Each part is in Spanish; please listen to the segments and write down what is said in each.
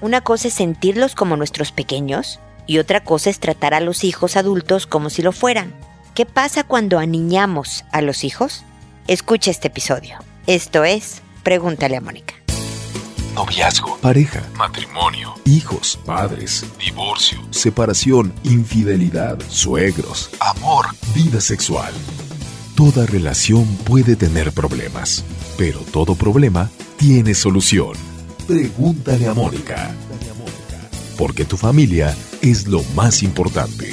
Una cosa es sentirlos como nuestros pequeños y otra cosa es tratar a los hijos adultos como si lo fueran. ¿Qué pasa cuando aniñamos a los hijos? Escucha este episodio. Esto es Pregúntale a Mónica. Noviazgo, pareja, matrimonio, hijos, padres, divorcio, separación, infidelidad, suegros, amor, vida sexual. Toda relación puede tener problemas, pero todo problema tiene solución. Pregúntale a Mónica. Porque tu familia es lo más importante.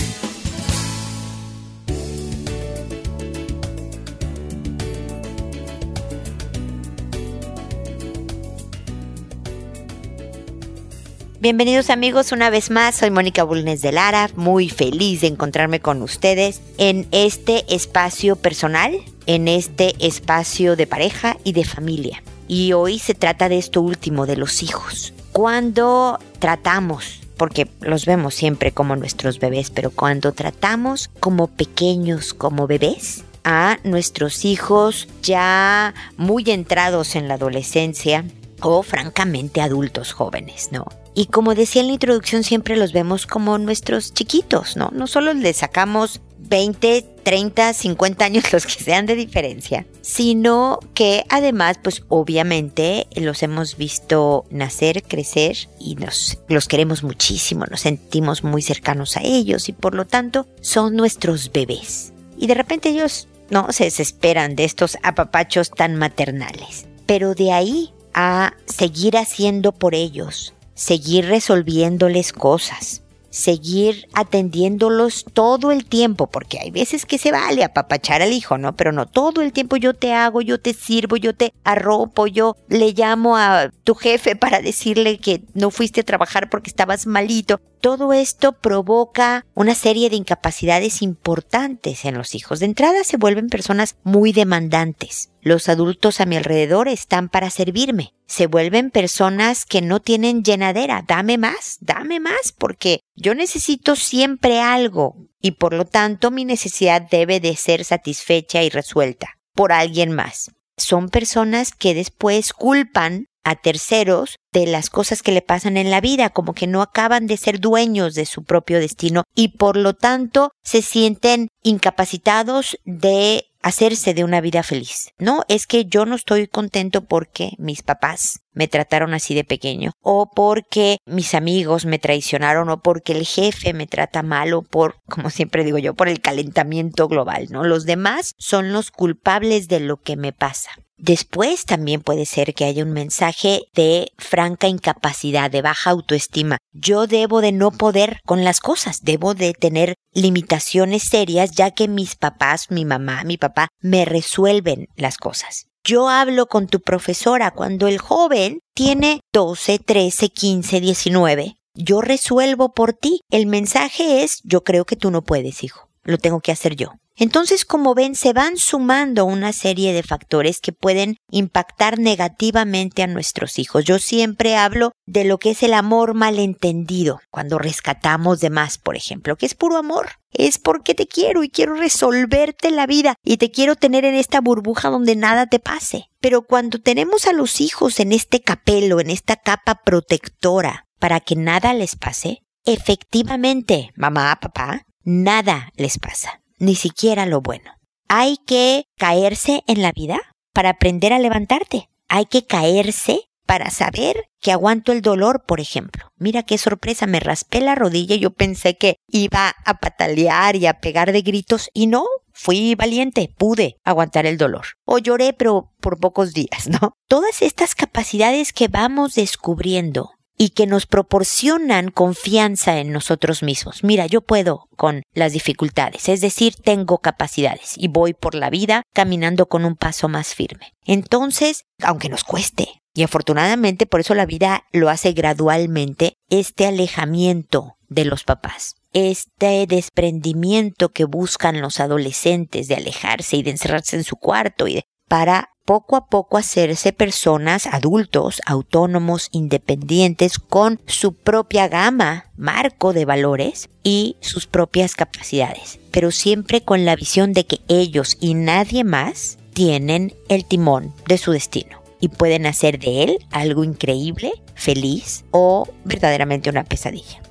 Bienvenidos amigos una vez más, soy Mónica Bulnes de Lara, muy feliz de encontrarme con ustedes en este espacio personal, en este espacio de pareja y de familia. Y hoy se trata de esto último, de los hijos. Cuando tratamos, porque los vemos siempre como nuestros bebés, pero cuando tratamos como pequeños, como bebés, a nuestros hijos ya muy entrados en la adolescencia o francamente adultos jóvenes, ¿no? Y como decía en la introducción, siempre los vemos como nuestros chiquitos, ¿no? No solo les sacamos 20, 30, 50 años los que sean de diferencia, sino que además, pues obviamente los hemos visto nacer, crecer y nos los queremos muchísimo, nos sentimos muy cercanos a ellos y por lo tanto son nuestros bebés. Y de repente ellos no se desesperan de estos apapachos tan maternales. Pero de ahí a seguir haciendo por ellos, seguir resolviéndoles cosas, seguir atendiéndolos todo el tiempo, porque hay veces que se vale apapachar al hijo, ¿no? Pero no todo el tiempo yo te hago, yo te sirvo, yo te arropo, yo le llamo a tu jefe para decirle que no fuiste a trabajar porque estabas malito. Todo esto provoca una serie de incapacidades importantes en los hijos. De entrada se vuelven personas muy demandantes. Los adultos a mi alrededor están para servirme. Se vuelven personas que no tienen llenadera. Dame más, dame más, porque yo necesito siempre algo y por lo tanto mi necesidad debe de ser satisfecha y resuelta por alguien más. Son personas que después culpan a terceros de las cosas que le pasan en la vida, como que no acaban de ser dueños de su propio destino y por lo tanto se sienten incapacitados de hacerse de una vida feliz. No, es que yo no estoy contento porque mis papás me trataron así de pequeño, o porque mis amigos me traicionaron, o porque el jefe me trata mal, o por, como siempre digo yo, por el calentamiento global, ¿no? Los demás son los culpables de lo que me pasa. Después también puede ser que haya un mensaje de franca incapacidad, de baja autoestima. Yo debo de no poder con las cosas, debo de tener limitaciones serias ya que mis papás, mi mamá, mi papá me resuelven las cosas. Yo hablo con tu profesora cuando el joven tiene 12, 13, 15, 19. Yo resuelvo por ti. El mensaje es yo creo que tú no puedes, hijo. Lo tengo que hacer yo. Entonces, como ven, se van sumando una serie de factores que pueden impactar negativamente a nuestros hijos. Yo siempre hablo de lo que es el amor malentendido, cuando rescatamos de más, por ejemplo, que es puro amor. Es porque te quiero y quiero resolverte la vida y te quiero tener en esta burbuja donde nada te pase. Pero cuando tenemos a los hijos en este capelo, en esta capa protectora, para que nada les pase, efectivamente, mamá, papá, nada les pasa ni siquiera lo bueno. Hay que caerse en la vida para aprender a levantarte. Hay que caerse para saber que aguanto el dolor, por ejemplo. Mira qué sorpresa, me raspé la rodilla y yo pensé que iba a patalear y a pegar de gritos y no, fui valiente, pude aguantar el dolor. O lloré, pero por pocos días, ¿no? Todas estas capacidades que vamos descubriendo y que nos proporcionan confianza en nosotros mismos. Mira, yo puedo con las dificultades, es decir, tengo capacidades y voy por la vida caminando con un paso más firme. Entonces, aunque nos cueste, y afortunadamente por eso la vida lo hace gradualmente, este alejamiento de los papás, este desprendimiento que buscan los adolescentes de alejarse y de encerrarse en su cuarto y de, para poco a poco hacerse personas adultos, autónomos, independientes, con su propia gama, marco de valores y sus propias capacidades, pero siempre con la visión de que ellos y nadie más tienen el timón de su destino. y pueden hacer de él algo increíble, feliz o verdaderamente una pesadilla.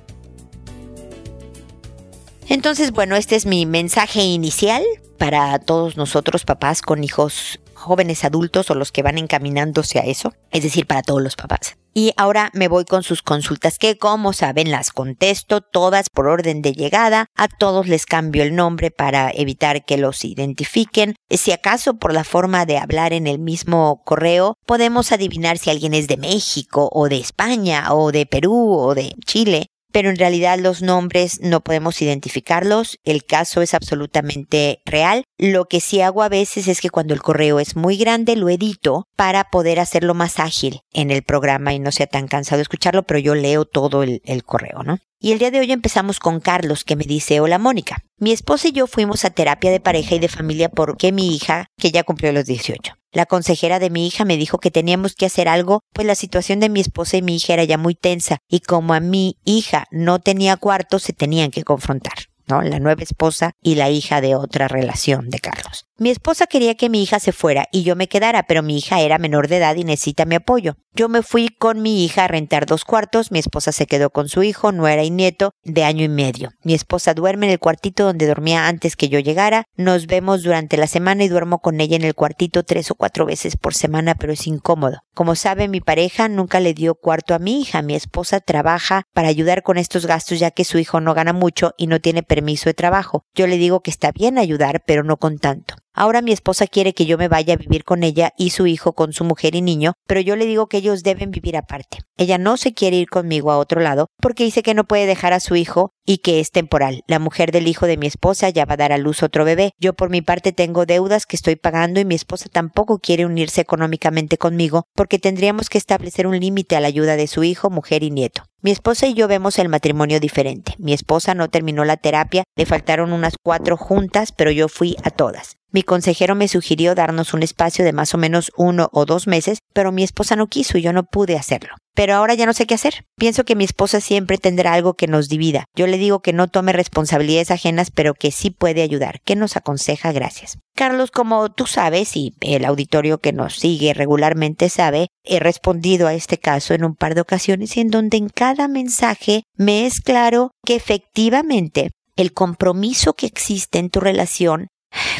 Entonces, bueno, este es mi mensaje inicial para todos nosotros papás con hijos jóvenes adultos o los que van encaminándose a eso, es decir, para todos los papás. Y ahora me voy con sus consultas que como saben las contesto todas por orden de llegada, a todos les cambio el nombre para evitar que los identifiquen. Si acaso por la forma de hablar en el mismo correo podemos adivinar si alguien es de México o de España o de Perú o de Chile, pero en realidad los nombres no podemos identificarlos, el caso es absolutamente real. Lo que sí hago a veces es que cuando el correo es muy grande lo edito para poder hacerlo más ágil en el programa y no sea tan cansado escucharlo, pero yo leo todo el, el correo, ¿no? Y el día de hoy empezamos con Carlos, que me dice, hola Mónica, mi esposa y yo fuimos a terapia de pareja y de familia porque mi hija, que ya cumplió los 18. La consejera de mi hija me dijo que teníamos que hacer algo, pues la situación de mi esposa y mi hija era ya muy tensa, y como a mi hija no tenía cuarto, se tenían que confrontar. La nueva esposa y la hija de otra relación de Carlos. Mi esposa quería que mi hija se fuera y yo me quedara, pero mi hija era menor de edad y necesita mi apoyo. Yo me fui con mi hija a rentar dos cuartos, mi esposa se quedó con su hijo, nuera y nieto, de año y medio. Mi esposa duerme en el cuartito donde dormía antes que yo llegara, nos vemos durante la semana y duermo con ella en el cuartito tres o cuatro veces por semana, pero es incómodo. Como sabe, mi pareja nunca le dio cuarto a mi hija, mi esposa trabaja para ayudar con estos gastos ya que su hijo no gana mucho y no tiene permiso de trabajo. Yo le digo que está bien ayudar, pero no con tanto. Ahora mi esposa quiere que yo me vaya a vivir con ella y su hijo con su mujer y niño, pero yo le digo que ellos deben vivir aparte. Ella no se quiere ir conmigo a otro lado porque dice que no puede dejar a su hijo y que es temporal. La mujer del hijo de mi esposa ya va a dar a luz otro bebé. Yo por mi parte tengo deudas que estoy pagando y mi esposa tampoco quiere unirse económicamente conmigo porque tendríamos que establecer un límite a la ayuda de su hijo, mujer y nieto. Mi esposa y yo vemos el matrimonio diferente. Mi esposa no terminó la terapia, le faltaron unas cuatro juntas, pero yo fui a todas. Mi consejero me sugirió darnos un espacio de más o menos uno o dos meses, pero mi esposa no quiso y yo no pude hacerlo. Pero ahora ya no sé qué hacer. Pienso que mi esposa siempre tendrá algo que nos divida. Yo le digo que no tome responsabilidades ajenas, pero que sí puede ayudar. ¿Qué nos aconseja? Gracias. Carlos, como tú sabes y el auditorio que nos sigue regularmente sabe, he respondido a este caso en un par de ocasiones en donde en cada mensaje me es claro que efectivamente el compromiso que existe en tu relación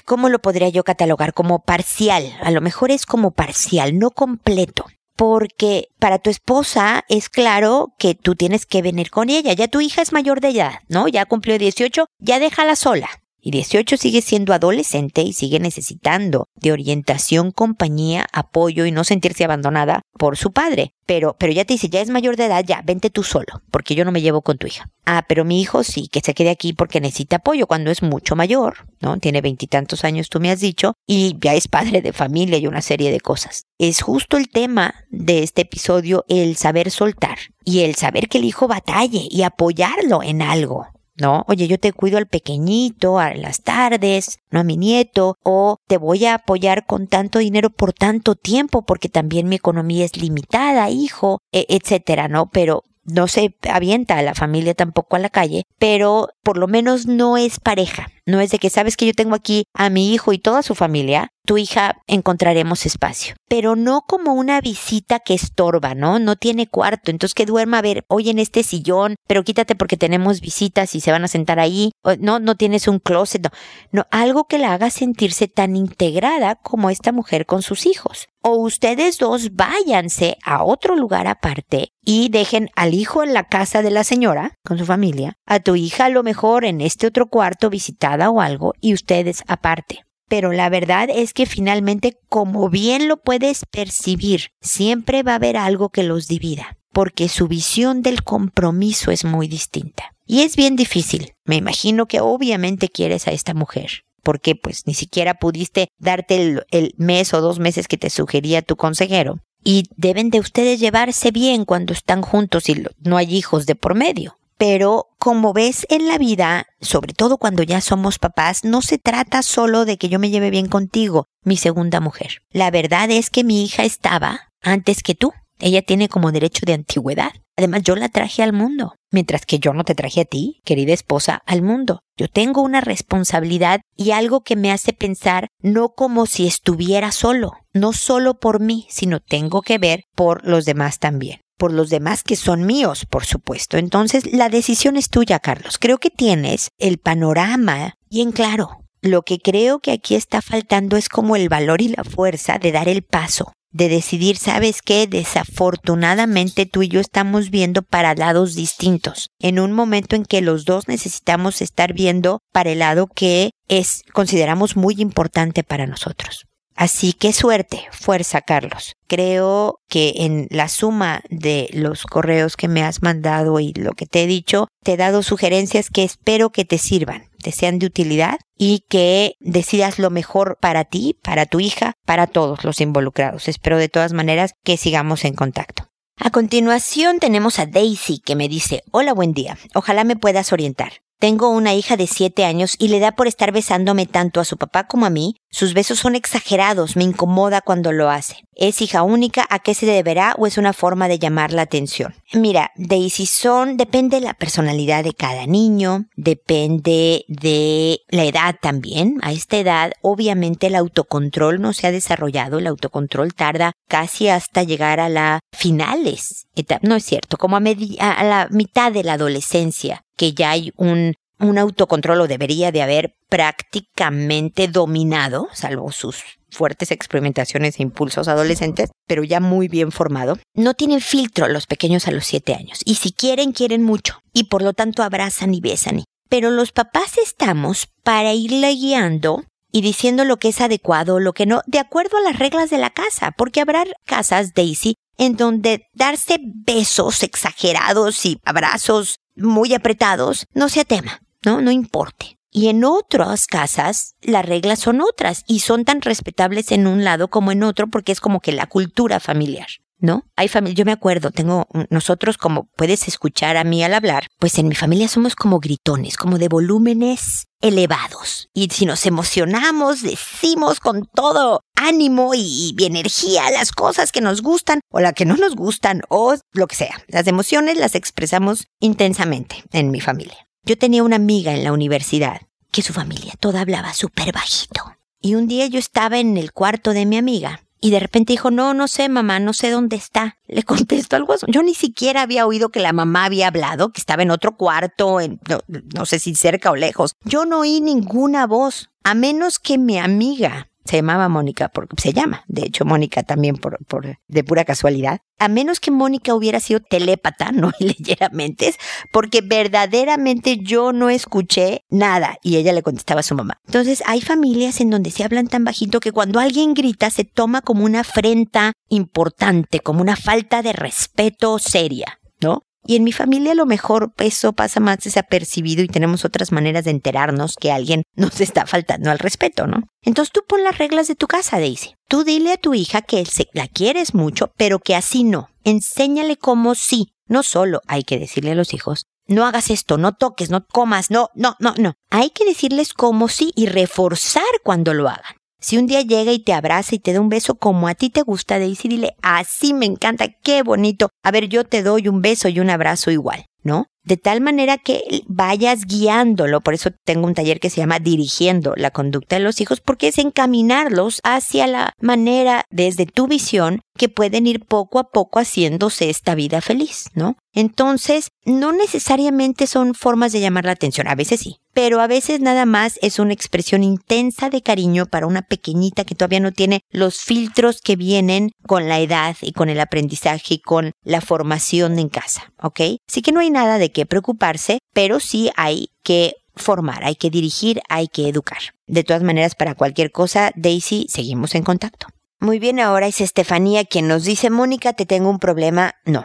¿cómo lo podría yo catalogar? Como parcial. A lo mejor es como parcial, no completo. Porque para tu esposa es claro que tú tienes que venir con ella. Ya tu hija es mayor de edad, ¿no? Ya cumplió 18, ya déjala sola. Y 18 sigue siendo adolescente y sigue necesitando de orientación, compañía, apoyo y no sentirse abandonada por su padre. Pero, pero ya te dice, ya es mayor de edad, ya, vente tú solo, porque yo no me llevo con tu hija. Ah, pero mi hijo sí, que se quede aquí porque necesita apoyo cuando es mucho mayor, ¿no? Tiene veintitantos años, tú me has dicho, y ya es padre de familia y una serie de cosas. Es justo el tema de este episodio, el saber soltar y el saber que el hijo batalle y apoyarlo en algo. ¿No? Oye, yo te cuido al pequeñito, a las tardes, no a mi nieto, o te voy a apoyar con tanto dinero por tanto tiempo porque también mi economía es limitada, hijo, e, etcétera, ¿no? Pero no se avienta a la familia tampoco a la calle, pero por lo menos no es pareja. No es de que sabes que yo tengo aquí a mi hijo y toda su familia, tu hija encontraremos espacio. Pero no como una visita que estorba, ¿no? No tiene cuarto, entonces que duerma a ver, hoy en este sillón, pero quítate porque tenemos visitas y se van a sentar ahí. No, no tienes un closet, no. No, algo que la haga sentirse tan integrada como esta mujer con sus hijos. O ustedes dos váyanse a otro lugar aparte y dejen al hijo en la casa de la señora, con su familia, a tu hija a lo mejor en este otro cuarto visitar o algo y ustedes aparte. Pero la verdad es que finalmente, como bien lo puedes percibir, siempre va a haber algo que los divida, porque su visión del compromiso es muy distinta. Y es bien difícil. Me imagino que obviamente quieres a esta mujer, porque pues ni siquiera pudiste darte el, el, mes o dos meses que te sugería tu consejero. Y deben de ustedes llevarse bien cuando están juntos y no hay hijos de por medio. Pero como ves en la vida, sobre todo cuando ya somos papás, no se trata solo de que yo me lleve bien contigo, mi segunda mujer. La verdad es que mi hija estaba antes que tú. Ella tiene como derecho de antigüedad. Además, yo la traje al mundo, mientras que yo no te traje a ti, querida esposa, al mundo. Yo tengo una responsabilidad y algo que me hace pensar no como si estuviera solo, no solo por mí, sino tengo que ver por los demás también por los demás que son míos, por supuesto. Entonces, la decisión es tuya, Carlos. Creo que tienes el panorama bien claro. Lo que creo que aquí está faltando es como el valor y la fuerza de dar el paso, de decidir, sabes qué, desafortunadamente tú y yo estamos viendo para lados distintos, en un momento en que los dos necesitamos estar viendo para el lado que es, consideramos muy importante para nosotros. Así que suerte, fuerza, Carlos. Creo que en la suma de los correos que me has mandado y lo que te he dicho, te he dado sugerencias que espero que te sirvan, te sean de utilidad y que decidas lo mejor para ti, para tu hija, para todos los involucrados. Espero de todas maneras que sigamos en contacto. A continuación tenemos a Daisy que me dice, hola buen día, ojalá me puedas orientar. Tengo una hija de siete años y le da por estar besándome tanto a su papá como a mí. Sus besos son exagerados, me incomoda cuando lo hace. ¿Es hija única? ¿A qué se deberá o es una forma de llamar la atención? Mira, Daisy son, depende de la personalidad de cada niño, depende de la edad también. A esta edad, obviamente el autocontrol no se ha desarrollado, el autocontrol tarda casi hasta llegar a la finales. No es cierto, como a, a la mitad de la adolescencia que ya hay un, un autocontrol o debería de haber prácticamente dominado, salvo sus fuertes experimentaciones e impulsos adolescentes, pero ya muy bien formado. No tienen filtro los pequeños a los siete años y si quieren, quieren mucho y por lo tanto abrazan y besan. Pero los papás estamos para irle guiando y diciendo lo que es adecuado, lo que no, de acuerdo a las reglas de la casa, porque habrá casas, Daisy, en donde darse besos exagerados y abrazos muy apretados, no sea tema, ¿no? No importe. Y en otras casas las reglas son otras y son tan respetables en un lado como en otro porque es como que la cultura familiar. ¿no? Hay familia, yo me acuerdo, tengo nosotros como puedes escuchar a mí al hablar, pues en mi familia somos como gritones, como de volúmenes elevados. Y si nos emocionamos, decimos con todo ánimo y, y energía las cosas que nos gustan o las que no nos gustan o lo que sea. Las emociones las expresamos intensamente en mi familia. Yo tenía una amiga en la universidad que su familia toda hablaba súper bajito. Y un día yo estaba en el cuarto de mi amiga y de repente dijo, no, no sé, mamá, no sé dónde está. Le contesto algo. Yo ni siquiera había oído que la mamá había hablado, que estaba en otro cuarto, en, no, no sé si cerca o lejos. Yo no oí ninguna voz, a menos que mi amiga se llamaba Mónica, porque se llama, de hecho, Mónica también por, por, de pura casualidad. A menos que Mónica hubiera sido telépata, no y leyera mentes, porque verdaderamente yo no escuché nada y ella le contestaba a su mamá. Entonces, hay familias en donde se hablan tan bajito que cuando alguien grita se toma como una afrenta importante, como una falta de respeto seria, ¿no? Y en mi familia a lo mejor eso pasa más desapercibido y tenemos otras maneras de enterarnos que alguien nos está faltando al respeto, ¿no? Entonces tú pon las reglas de tu casa, Daisy. Tú dile a tu hija que la quieres mucho, pero que así no. Enséñale cómo sí. No solo hay que decirle a los hijos, no hagas esto, no toques, no comas, no, no, no, no. Hay que decirles cómo sí y reforzar cuando lo hagan. Si un día llega y te abraza y te da un beso como a ti te gusta, Daisy, dile, así me encanta, qué bonito. A ver, yo te doy un beso y un abrazo igual, ¿no? de tal manera que vayas guiándolo. Por eso tengo un taller que se llama Dirigiendo la conducta de los hijos, porque es encaminarlos hacia la manera desde tu visión que pueden ir poco a poco haciéndose esta vida feliz, ¿no? Entonces, no necesariamente son formas de llamar la atención, a veces sí, pero a veces nada más es una expresión intensa de cariño para una pequeñita que todavía no tiene los filtros que vienen con la edad y con el aprendizaje y con la formación en casa, ¿ok? Así que no hay nada de qué preocuparse, pero sí hay que formar, hay que dirigir, hay que educar. De todas maneras, para cualquier cosa, Daisy, seguimos en contacto. Muy bien, ahora es Estefanía quien nos dice, Mónica, te tengo un problema. No,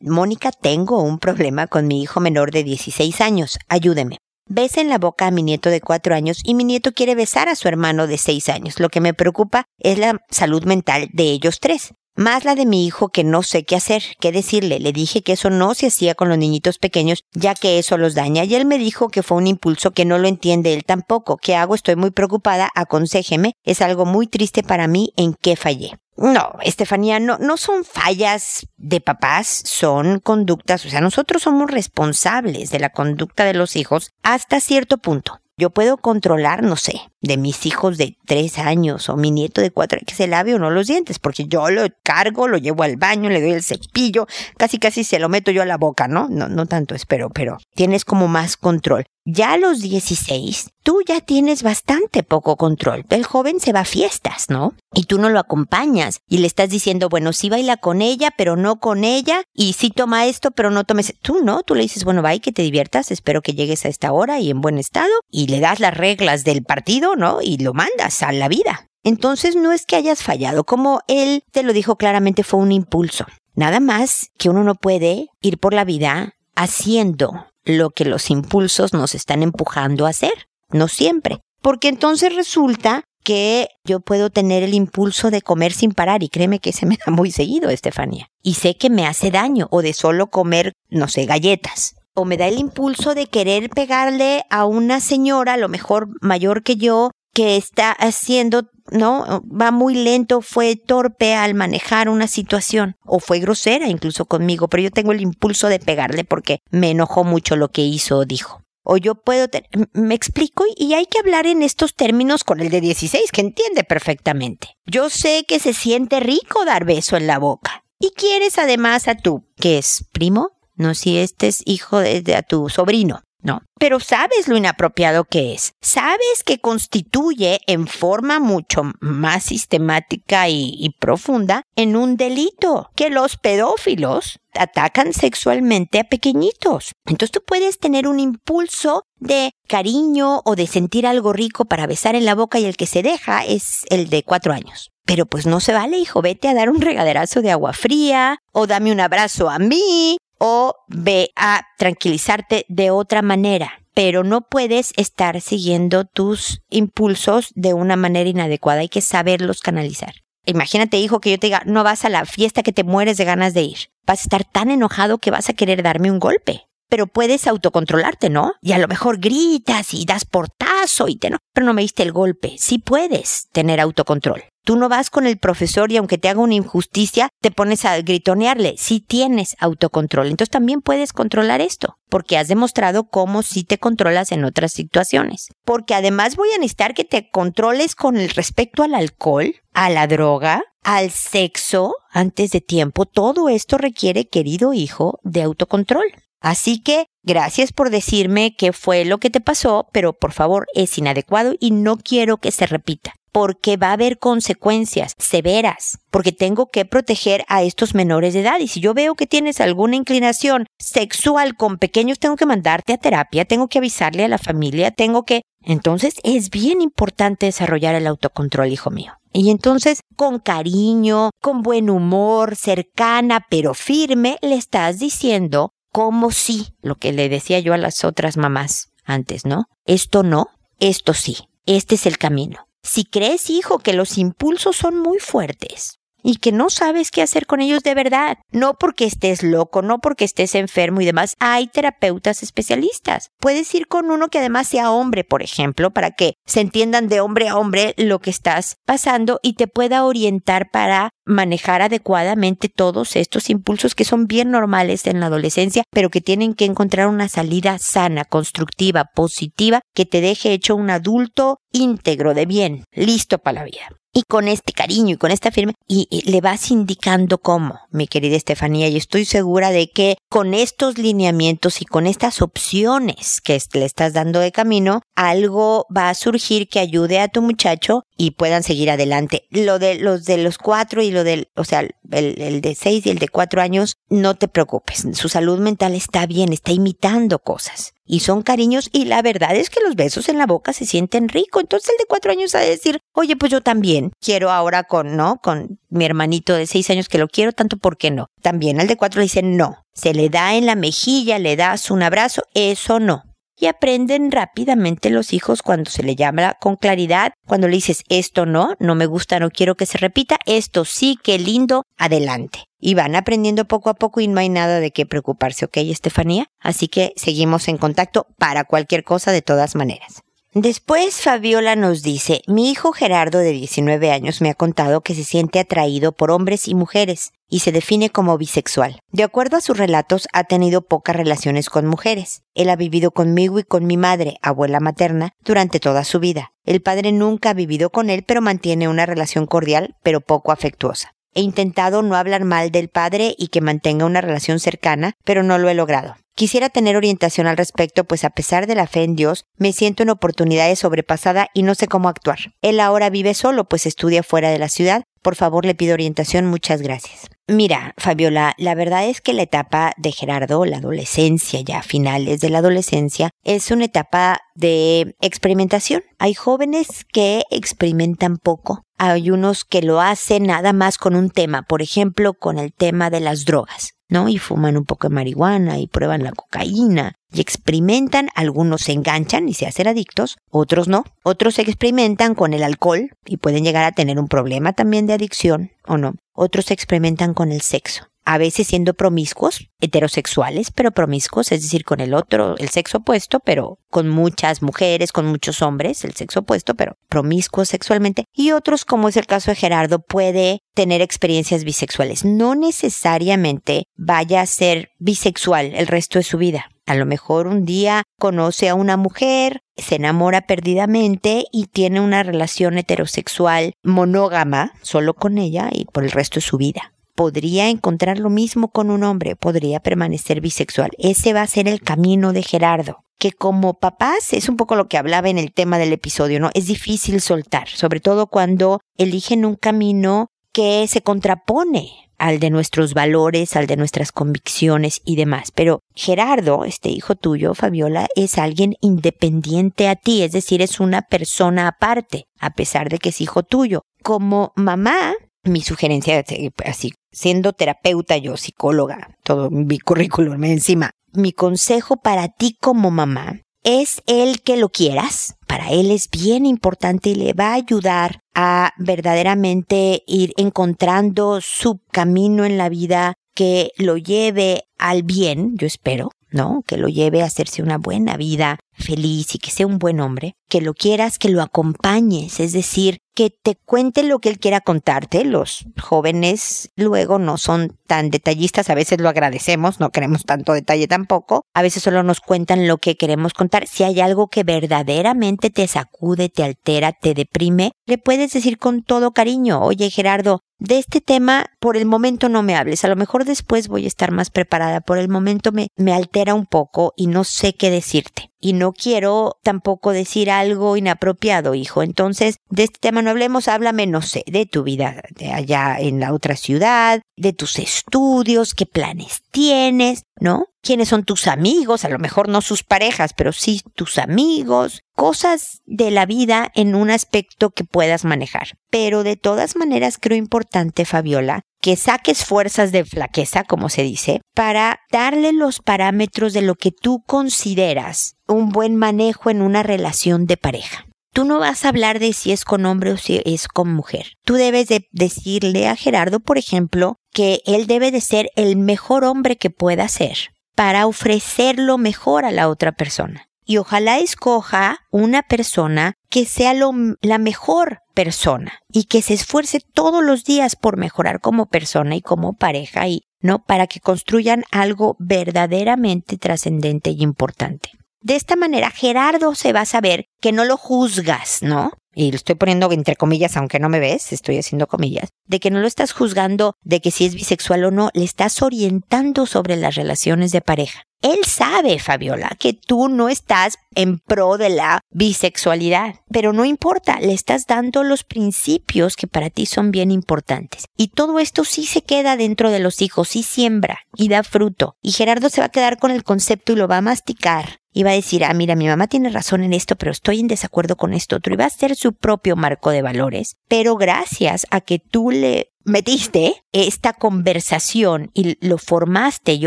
Mónica, tengo un problema con mi hijo menor de 16 años. Ayúdeme. Besa en la boca a mi nieto de 4 años y mi nieto quiere besar a su hermano de 6 años. Lo que me preocupa es la salud mental de ellos tres más la de mi hijo que no sé qué hacer, qué decirle. Le dije que eso no se hacía con los niñitos pequeños, ya que eso los daña, y él me dijo que fue un impulso que no lo entiende él tampoco. ¿Qué hago? Estoy muy preocupada, aconséjeme. Es algo muy triste para mí en qué fallé. No, Estefanía, no, no son fallas de papás, son conductas, o sea, nosotros somos responsables de la conducta de los hijos hasta cierto punto. Yo puedo controlar, no sé, de mis hijos de tres años o mi nieto de cuatro que se lave o no los dientes, porque yo lo cargo, lo llevo al baño, le doy el cepillo, casi casi se lo meto yo a la boca, ¿no? No, no tanto espero, pero tienes como más control. Ya a los 16, tú ya tienes bastante poco control. El joven se va a fiestas, ¿no? Y tú no lo acompañas y le estás diciendo, bueno, sí baila con ella, pero no con ella, y sí toma esto, pero no tomes. Tú no, tú le dices, bueno, y que te diviertas, espero que llegues a esta hora y en buen estado, y le das las reglas del partido, ¿no? Y lo mandas a la vida. Entonces no es que hayas fallado, como él te lo dijo claramente, fue un impulso. Nada más que uno no puede ir por la vida haciendo lo que los impulsos nos están empujando a hacer, no siempre. Porque entonces resulta que yo puedo tener el impulso de comer sin parar y créeme que se me da muy seguido, Estefanía. Y sé que me hace daño o de solo comer, no sé, galletas. O me da el impulso de querer pegarle a una señora, a lo mejor mayor que yo, que está haciendo, ¿no? Va muy lento, fue torpe al manejar una situación o fue grosera incluso conmigo, pero yo tengo el impulso de pegarle porque me enojó mucho lo que hizo o dijo. O yo puedo, me explico y hay que hablar en estos términos con el de 16 que entiende perfectamente. Yo sé que se siente rico dar beso en la boca. Y quieres además a tu, que es primo, no si este es hijo de a tu sobrino, no. Pero sabes lo inapropiado que es. Sabes que constituye en forma mucho más sistemática y, profunda en un delito que los pedófilos atacan sexualmente a pequeñitos. Entonces tú puedes tener un impulso de cariño o de sentir algo rico para besar en la boca y el que se deja es el de cuatro años. Pero pues no se vale, hijo, vete a dar un regaderazo de agua fría o dame un abrazo a mí o ve a tranquilizarte de otra manera, pero no puedes estar siguiendo tus impulsos de una manera inadecuada, hay que saberlos canalizar. Imagínate, hijo, que yo te diga, no vas a la fiesta que te mueres de ganas de ir. Vas a estar tan enojado que vas a querer darme un golpe. Pero puedes autocontrolarte, ¿no? Y a lo mejor gritas y das portazo y te no, pero no me diste el golpe. Sí puedes tener autocontrol. Tú no vas con el profesor y aunque te haga una injusticia, te pones a gritonearle. Sí tienes autocontrol. Entonces también puedes controlar esto, porque has demostrado cómo sí te controlas en otras situaciones. Porque además voy a necesitar que te controles con el respecto al alcohol, a la droga, al sexo antes de tiempo. Todo esto requiere, querido hijo, de autocontrol. Así que gracias por decirme qué fue lo que te pasó, pero por favor es inadecuado y no quiero que se repita porque va a haber consecuencias severas, porque tengo que proteger a estos menores de edad. Y si yo veo que tienes alguna inclinación sexual con pequeños, tengo que mandarte a terapia, tengo que avisarle a la familia, tengo que... Entonces es bien importante desarrollar el autocontrol, hijo mío. Y entonces, con cariño, con buen humor, cercana, pero firme, le estás diciendo como sí, lo que le decía yo a las otras mamás antes, ¿no? Esto no, esto sí, este es el camino. Si crees, hijo, que los impulsos son muy fuertes y que no sabes qué hacer con ellos de verdad, no porque estés loco, no porque estés enfermo y demás, hay terapeutas especialistas. Puedes ir con uno que además sea hombre, por ejemplo, para que se entiendan de hombre a hombre lo que estás pasando y te pueda orientar para manejar adecuadamente todos estos impulsos que son bien normales en la adolescencia, pero que tienen que encontrar una salida sana, constructiva, positiva, que te deje hecho un adulto íntegro de bien, listo para la vida y con este cariño y con esta firme y, le vas indicando cómo, mi querida Estefanía, y estoy segura de que con estos lineamientos y con estas opciones que le estás dando de camino, algo va a surgir que ayude a tu muchacho y puedan seguir adelante. Lo de los de los cuatro y lo del, o sea, el, el de seis y el de cuatro años, no te preocupes. Su salud mental está bien, está imitando cosas y son cariños y la verdad es que los besos en la boca se sienten rico. Entonces el de cuatro años a decir, oye, pues yo también quiero ahora con, ¿no? Con mi hermanito de seis años que lo quiero tanto, ¿por qué no? También al de cuatro le dicen no. Se le da en la mejilla, le das un abrazo, eso no y aprenden rápidamente los hijos cuando se le llama con claridad, cuando le dices esto no, no me gusta, no quiero que se repita, esto sí, qué lindo, adelante. Y van aprendiendo poco a poco y no hay nada de qué preocuparse, ¿ok, Estefanía? Así que seguimos en contacto para cualquier cosa de todas maneras. Después Fabiola nos dice, mi hijo Gerardo de 19 años me ha contado que se siente atraído por hombres y mujeres y se define como bisexual. De acuerdo a sus relatos, ha tenido pocas relaciones con mujeres. Él ha vivido conmigo y con mi madre, abuela materna, durante toda su vida. El padre nunca ha vivido con él, pero mantiene una relación cordial, pero poco afectuosa. He intentado no hablar mal del padre y que mantenga una relación cercana, pero no lo he logrado. Quisiera tener orientación al respecto, pues a pesar de la fe en Dios, me siento en oportunidades sobrepasada y no sé cómo actuar. Él ahora vive solo, pues estudia fuera de la ciudad. Por favor, le pido orientación. Muchas gracias. Mira, Fabiola, la verdad es que la etapa de Gerardo, la adolescencia, ya finales de la adolescencia, es una etapa de experimentación. Hay jóvenes que experimentan poco. Hay unos que lo hacen nada más con un tema, por ejemplo, con el tema de las drogas. ¿no? Y fuman un poco de marihuana y prueban la cocaína y experimentan, algunos se enganchan y se hacen adictos, otros no. Otros experimentan con el alcohol y pueden llegar a tener un problema también de adicción o no. Otros experimentan con el sexo a veces siendo promiscuos, heterosexuales, pero promiscuos, es decir, con el otro, el sexo opuesto, pero con muchas mujeres, con muchos hombres, el sexo opuesto, pero promiscuos sexualmente. Y otros, como es el caso de Gerardo, puede tener experiencias bisexuales. No necesariamente vaya a ser bisexual el resto de su vida. A lo mejor un día conoce a una mujer, se enamora perdidamente y tiene una relación heterosexual monógama solo con ella y por el resto de su vida podría encontrar lo mismo con un hombre, podría permanecer bisexual. Ese va a ser el camino de Gerardo que como papás es un poco lo que hablaba en el tema del episodio, ¿no? Es difícil soltar, sobre todo cuando eligen un camino que se contrapone al de nuestros valores, al de nuestras convicciones y demás. Pero Gerardo, este hijo tuyo, Fabiola, es alguien independiente a ti, es decir, es una persona aparte, a pesar de que es hijo tuyo. Como mamá, mi sugerencia, así, siendo terapeuta yo, psicóloga, todo mi currículum encima, mi consejo para ti como mamá es el que lo quieras. Para él es bien importante y le va a ayudar a verdaderamente ir encontrando su camino en la vida que lo lleve al bien, yo espero, ¿no? Que lo lleve a hacerse una buena vida, feliz y que sea un buen hombre, que lo quieras, que lo acompañes, es decir, que te cuente lo que él quiera contarte. Los jóvenes luego no son tan detallistas, a veces lo agradecemos, no queremos tanto detalle tampoco, a veces solo nos cuentan lo que queremos contar. Si hay algo que verdaderamente te sacude, te altera, te deprime, le puedes decir con todo cariño, oye Gerardo, de este tema por el momento no me hables, a lo mejor después voy a estar más preparada, por el momento me, me altera un poco y no sé qué decirte y no quiero tampoco decir algo inapropiado, hijo. Entonces, de este tema no hablemos, háblame, no sé, de tu vida de allá en la otra ciudad, de tus estudios, qué planes tienes, ¿no? ¿Quiénes son tus amigos? A lo mejor no sus parejas, pero sí tus amigos, cosas de la vida en un aspecto que puedas manejar. Pero de todas maneras creo importante, Fabiola, que saques fuerzas de flaqueza, como se dice, para darle los parámetros de lo que tú consideras un buen manejo en una relación de pareja. Tú no vas a hablar de si es con hombre o si es con mujer. Tú debes de decirle a Gerardo, por ejemplo, que él debe de ser el mejor hombre que pueda ser para ofrecer lo mejor a la otra persona y ojalá escoja una persona que sea la mejor persona y que se esfuerce todos los días por mejorar como persona y como pareja y no para que construyan algo verdaderamente trascendente y importante. De esta manera Gerardo se va a saber que no lo juzgas, ¿no? y lo estoy poniendo entre comillas, aunque no me ves, estoy haciendo comillas, de que no lo estás juzgando de que si es bisexual o no, le estás orientando sobre las relaciones de pareja. Él sabe, Fabiola, que tú no estás en pro de la bisexualidad, pero no importa, le estás dando los principios que para ti son bien importantes. Y todo esto sí se queda dentro de los hijos, sí siembra y da fruto. Y Gerardo se va a quedar con el concepto y lo va a masticar y va a decir, ah, mira, mi mamá tiene razón en esto, pero estoy en desacuerdo con esto otro. Y va a ser su propio marco de valores. Pero gracias a que tú le metiste esta conversación y lo formaste y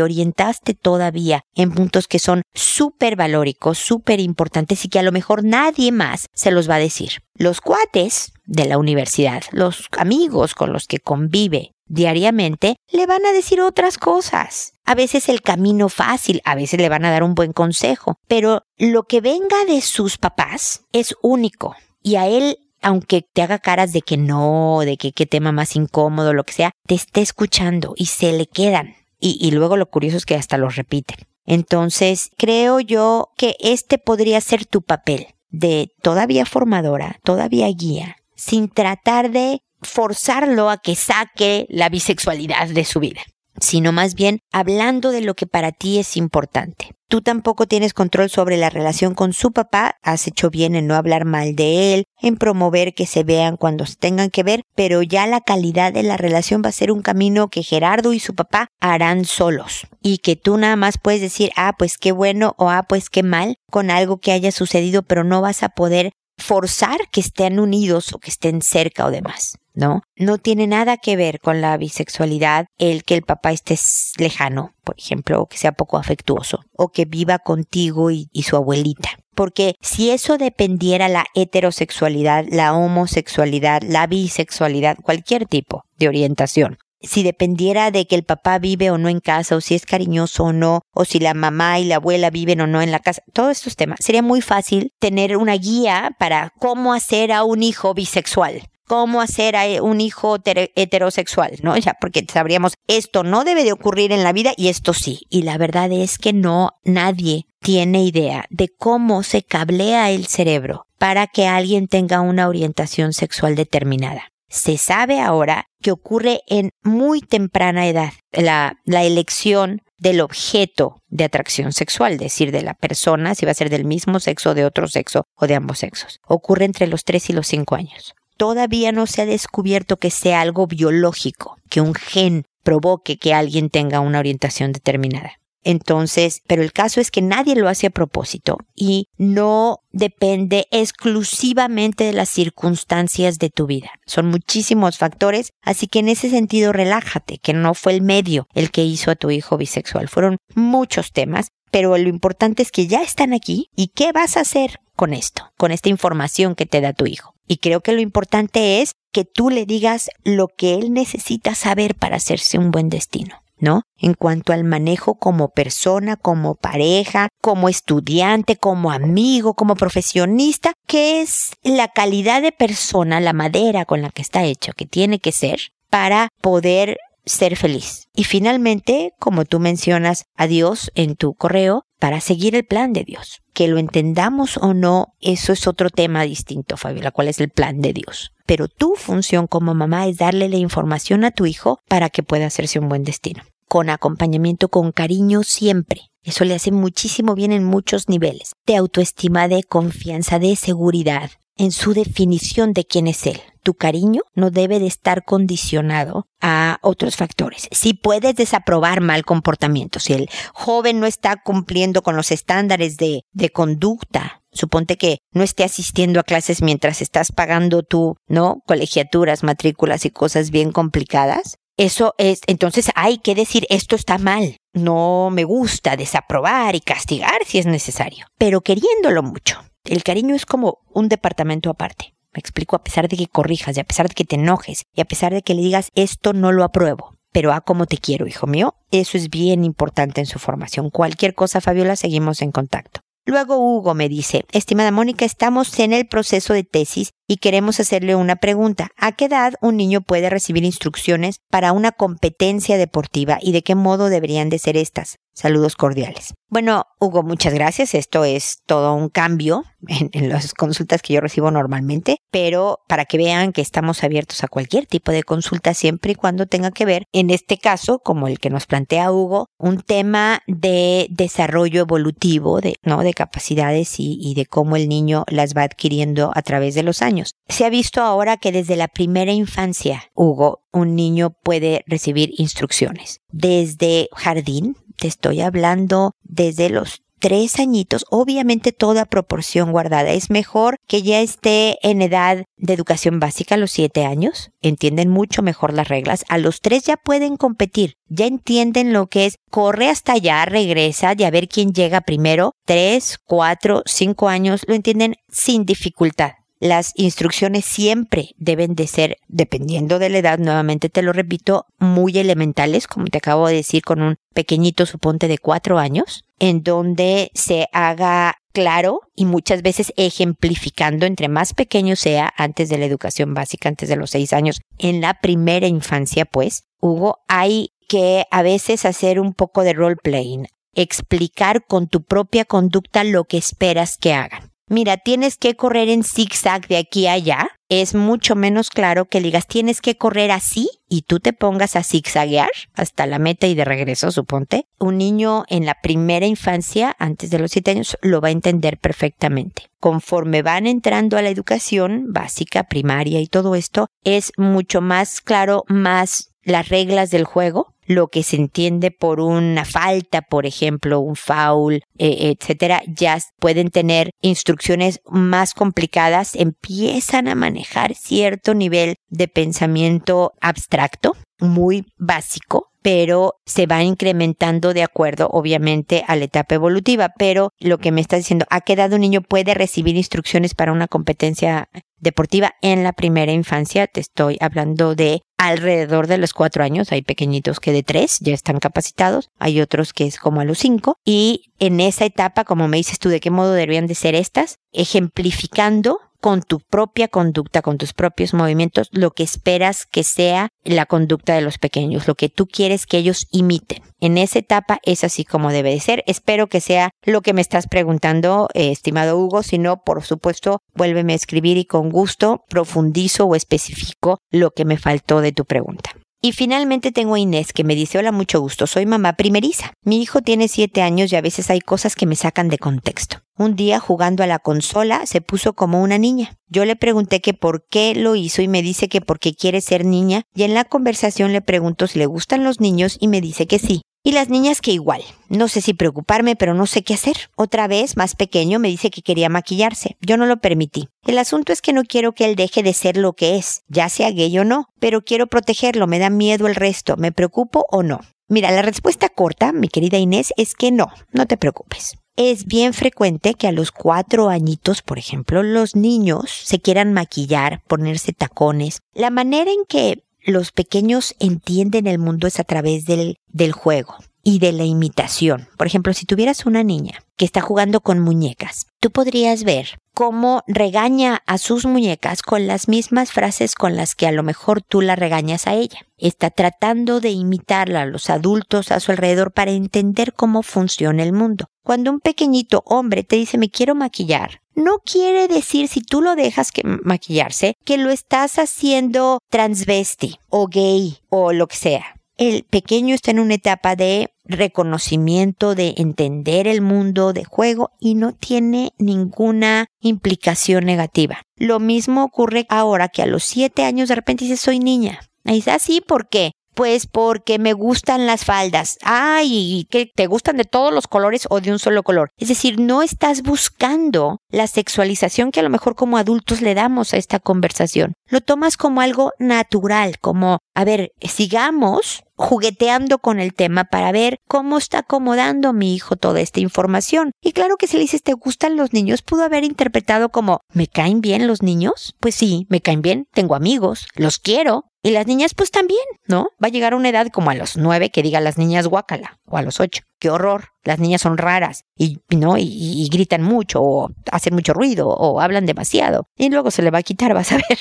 orientaste todavía en puntos que son súper valóricos, súper importantes y que a lo mejor nadie más se los va a decir. Los cuates de la universidad, los amigos con los que convive diariamente, le van a decir otras cosas. A veces el camino fácil, a veces le van a dar un buen consejo, pero lo que venga de sus papás es único. Y a él aunque te haga caras de que no, de que qué tema más incómodo, lo que sea, te esté escuchando y se le quedan. Y, y luego lo curioso es que hasta los repiten. Entonces, creo yo que este podría ser tu papel de todavía formadora, todavía guía, sin tratar de forzarlo a que saque la bisexualidad de su vida sino más bien hablando de lo que para ti es importante. Tú tampoco tienes control sobre la relación con su papá, has hecho bien en no hablar mal de él, en promover que se vean cuando tengan que ver, pero ya la calidad de la relación va a ser un camino que Gerardo y su papá harán solos y que tú nada más puedes decir, ah, pues qué bueno o ah, pues qué mal con algo que haya sucedido, pero no vas a poder forzar que estén unidos o que estén cerca o demás. ¿no? No tiene nada que ver con la bisexualidad el que el papá esté lejano, por ejemplo, o que sea poco afectuoso, o que viva contigo y, y su abuelita. Porque si eso dependiera la heterosexualidad, la homosexualidad, la bisexualidad, cualquier tipo de orientación, si dependiera de que el papá vive o no en casa, o si es cariñoso o no, o si la mamá y la abuela viven o no en la casa, todos estos temas. Sería muy fácil tener una guía para cómo hacer a un hijo bisexual cómo hacer a un hijo heterosexual, ¿no? Ya, porque sabríamos, esto no debe de ocurrir en la vida y esto sí. Y la verdad es que no, nadie tiene idea de cómo se cablea el cerebro para que alguien tenga una orientación sexual determinada. Se sabe ahora que ocurre en muy temprana edad la, elección del objeto de atracción sexual, es decir, de la persona, si va a ser del mismo sexo, de otro sexo o de ambos sexos. Ocurre entre los 3 y los 5 años todavía no se ha descubierto que sea algo biológico, que un gen provoque que alguien tenga una orientación determinada. Entonces, pero el caso es que nadie lo hace a propósito y no depende exclusivamente de las circunstancias de tu vida. Son muchísimos factores, así que en ese sentido relájate, que no fue el medio el que hizo a tu hijo bisexual. Fueron muchos temas, pero lo importante es que ya están aquí y qué vas a hacer con esto, con esta información que te da tu hijo. Y creo que lo importante es que tú le digas lo que él necesita saber para hacerse un buen destino. ¿No? En cuanto al manejo como persona, como pareja, como estudiante, como amigo, como profesionista, que es la calidad de persona, la madera con la que está hecho, que tiene que ser para poder ser feliz. Y finalmente, como tú mencionas a Dios en tu correo, para seguir el plan de Dios. Que lo entendamos o no, eso es otro tema distinto, Fabiola, cuál es el plan de Dios. Pero tu función como mamá es darle la información a tu hijo para que pueda hacerse un buen destino. Con acompañamiento, con cariño siempre. Eso le hace muchísimo bien en muchos niveles. De autoestima, de confianza, de seguridad, en su definición de quién es él. Tu cariño no debe de estar condicionado a otros factores. Si puedes desaprobar mal comportamiento, si el joven no está cumpliendo con los estándares de, de conducta, suponte que no esté asistiendo a clases mientras estás pagando tú, ¿no? Colegiaturas, matrículas y cosas bien complicadas. Eso es, entonces hay que decir esto está mal. No me gusta desaprobar y castigar si es necesario, pero queriéndolo mucho. El cariño es como un departamento aparte. Me explico, a pesar de que corrijas y a pesar de que te enojes y a pesar de que le digas esto no lo apruebo, pero a como te quiero, hijo mío, eso es bien importante en su formación. Cualquier cosa, Fabiola, seguimos en contacto. Luego Hugo me dice, estimada Mónica, estamos en el proceso de tesis y queremos hacerle una pregunta. ¿A qué edad un niño puede recibir instrucciones para una competencia deportiva y de qué modo deberían de ser estas? Saludos cordiales. Bueno, Hugo, muchas gracias. Esto es todo un cambio en, las consultas que yo recibo normalmente, pero para que vean que estamos abiertos a cualquier tipo de consulta siempre y cuando tenga que ver, en este caso, como el que nos plantea Hugo, un tema de desarrollo evolutivo, de, ¿no? de capacidades y, y de cómo el niño las va adquiriendo a través de los años. Se ha visto ahora que desde la primera infancia, Hugo, un niño puede recibir instrucciones. Desde jardín, te estoy hablando desde los tres añitos, obviamente toda proporción guardada. Es mejor que ya esté en edad de educación básica a los siete años, entienden mucho mejor las reglas. A los tres ya pueden competir, ya entienden lo que es corre hasta allá, regresa y a ver quién llega primero. Tres, cuatro, cinco años lo entienden sin dificultad las instrucciones siempre deben de ser, dependiendo de la edad, nuevamente te lo repito, muy elementales, como te acabo de decir, con un pequeñito suponte de cuatro años, en donde se haga claro y muchas veces ejemplificando, entre más pequeño sea, antes de la educación básica, antes de los seis años, en la primera infancia, pues, Hugo, hay que a veces hacer un poco de role playing, explicar con tu propia conducta lo que esperas que hagan. Mira, tienes que correr en zigzag de aquí a allá. Es mucho menos claro que digas tienes que correr así y tú te pongas a zigzaguear hasta la meta y de regreso, suponte. Un niño en la primera infancia, antes de los siete años, lo va a entender perfectamente. Conforme van entrando a la educación básica, primaria y todo esto, es mucho más claro, más las reglas del juego, lo que se entiende por una falta, por ejemplo, un foul, eh, etcétera, ya pueden tener instrucciones más complicadas, empiezan a manejar cierto nivel de pensamiento abstracto, muy básico, pero se va incrementando de acuerdo, obviamente, a la etapa evolutiva. Pero lo que me está diciendo, ¿a qué edad un niño puede recibir instrucciones para una competencia deportiva en la primera infancia? Te estoy hablando de alrededor de los cuatro años. Hay pequeñitos que de tres ya están capacitados, hay otros que es como a los cinco. Y en esa etapa, como me dices tú, ¿de qué modo deberían de ser estas? Ejemplificando con tu propia conducta, con tus propios movimientos, lo que esperas que sea la conducta de los pequeños, lo que tú quieres que ellos imiten. En esa etapa es así como debe de ser. Espero que sea lo que me estás preguntando, eh, estimado Hugo. Si no, por supuesto, vuélveme a escribir y con gusto profundizo o especifico lo que me faltó de tu pregunta. Y finalmente tengo a Inés que me dice, hola, mucho gusto, soy mamá primeriza. Mi hijo tiene siete años y a veces hay cosas que me sacan de contexto. Un día jugando a la consola se puso como una niña. Yo le pregunté que por qué lo hizo y me dice que porque quiere ser niña y en la conversación le pregunto si le gustan los niños y me dice que sí. Y las niñas que igual. No sé si preocuparme, pero no sé qué hacer. Otra vez, más pequeño, me dice que quería maquillarse. Yo no lo permití. El asunto es que no quiero que él deje de ser lo que es, ya sea gay o no, pero quiero protegerlo, me da miedo el resto, ¿me preocupo o no? Mira, la respuesta corta, mi querida Inés, es que no, no te preocupes. Es bien frecuente que a los cuatro añitos, por ejemplo, los niños se quieran maquillar, ponerse tacones. La manera en que los pequeños entienden el mundo es a través del, del juego y de la imitación. Por ejemplo, si tuvieras una niña que está jugando con muñecas, tú podrías ver cómo regaña a sus muñecas con las mismas frases con las que a lo mejor tú la regañas a ella. Está tratando de imitarla a los adultos a su alrededor para entender cómo funciona el mundo. Cuando un pequeñito hombre te dice me quiero maquillar, no quiere decir si tú lo dejas que maquillarse que lo estás haciendo transvesti o gay o lo que sea. El pequeño está en una etapa de reconocimiento, de entender el mundo de juego y no tiene ninguna implicación negativa. Lo mismo ocurre ahora que a los siete años de repente dice soy niña. Y dice, así, ah, ¿por qué? Pues porque me gustan las faldas. Ay, que te gustan de todos los colores o de un solo color. Es decir, no estás buscando la sexualización que a lo mejor como adultos le damos a esta conversación. Lo tomas como algo natural, como, a ver, sigamos jugueteando con el tema para ver cómo está acomodando mi hijo toda esta información. Y claro que si le dices te gustan los niños, pudo haber interpretado como ¿me caen bien los niños? Pues sí, me caen bien, tengo amigos, los quiero, y las niñas, pues también, ¿no? Va a llegar a una edad como a los nueve que diga las niñas guácala, o a los ocho. ¡Qué horror! Las niñas son raras, y, ¿no? Y, gritan mucho, o hacen mucho ruido, o hablan demasiado. Y luego se le va a quitar, vas a ver.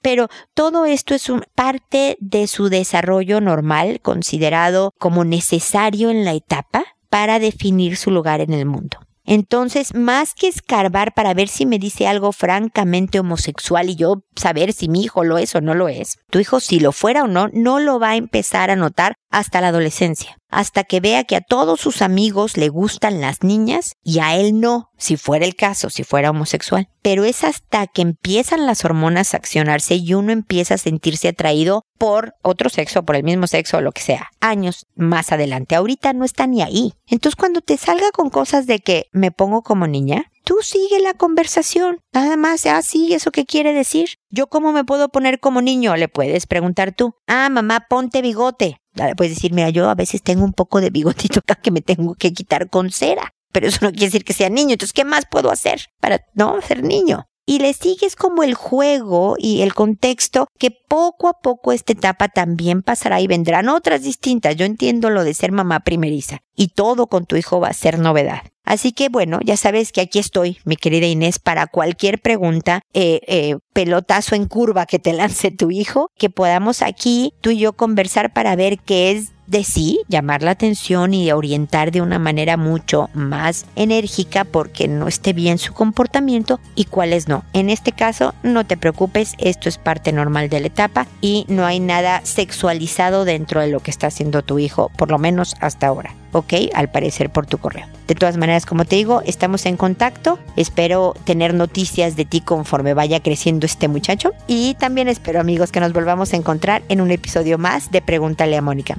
Pero todo esto es un, parte de su desarrollo normal, considerado como necesario en la etapa para definir su lugar en el mundo. Entonces, más que escarbar para ver si me dice algo francamente homosexual y yo saber si mi hijo lo es o no lo es, tu hijo si lo fuera o no, no lo va a empezar a notar hasta la adolescencia, hasta que vea que a todos sus amigos le gustan las niñas y a él no, si fuera el caso, si fuera homosexual. Pero es hasta que empiezan las hormonas a accionarse y uno empieza a sentirse atraído por otro sexo, por el mismo sexo o lo que sea, años más adelante. Ahorita no está ni ahí. Entonces cuando te salga con cosas de que me pongo como niña, tú sigue la conversación. Nada más, ah, sí, ¿eso qué quiere decir? ¿Yo cómo me puedo poner como niño? Le puedes preguntar tú. Ah, mamá, ponte bigote. Puedes decir, mira, yo a veces tengo un poco de bigotito acá que me tengo que quitar con cera. Pero eso no quiere decir que sea niño. Entonces, ¿qué más puedo hacer para no ser niño? y le sigues como el juego y el contexto que poco a poco esta etapa también pasará y vendrán otras distintas. Yo entiendo lo de ser mamá primeriza y todo con tu hijo va a ser novedad. Así que bueno, ya sabes que aquí estoy, mi querida Inés, para cualquier pregunta, eh, eh, pelotazo en curva que te lance tu hijo, que podamos aquí tú y yo conversar para ver qué es de sí, llamar la atención y orientar de una manera mucho más enérgica porque no esté bien su comportamiento y cuáles no. En este caso, no te preocupes, esto es parte normal de la etapa y no hay nada sexualizado dentro de lo que está haciendo tu hijo, por lo menos hasta ahora. ¿ok? Al parecer por tu correo. De todas maneras, como te digo, estamos en contacto. Espero tener noticias de ti conforme vaya creciendo este muchacho. Y también espero, amigos, que nos volvamos a encontrar en un episodio más de Pregúntale a Mónica.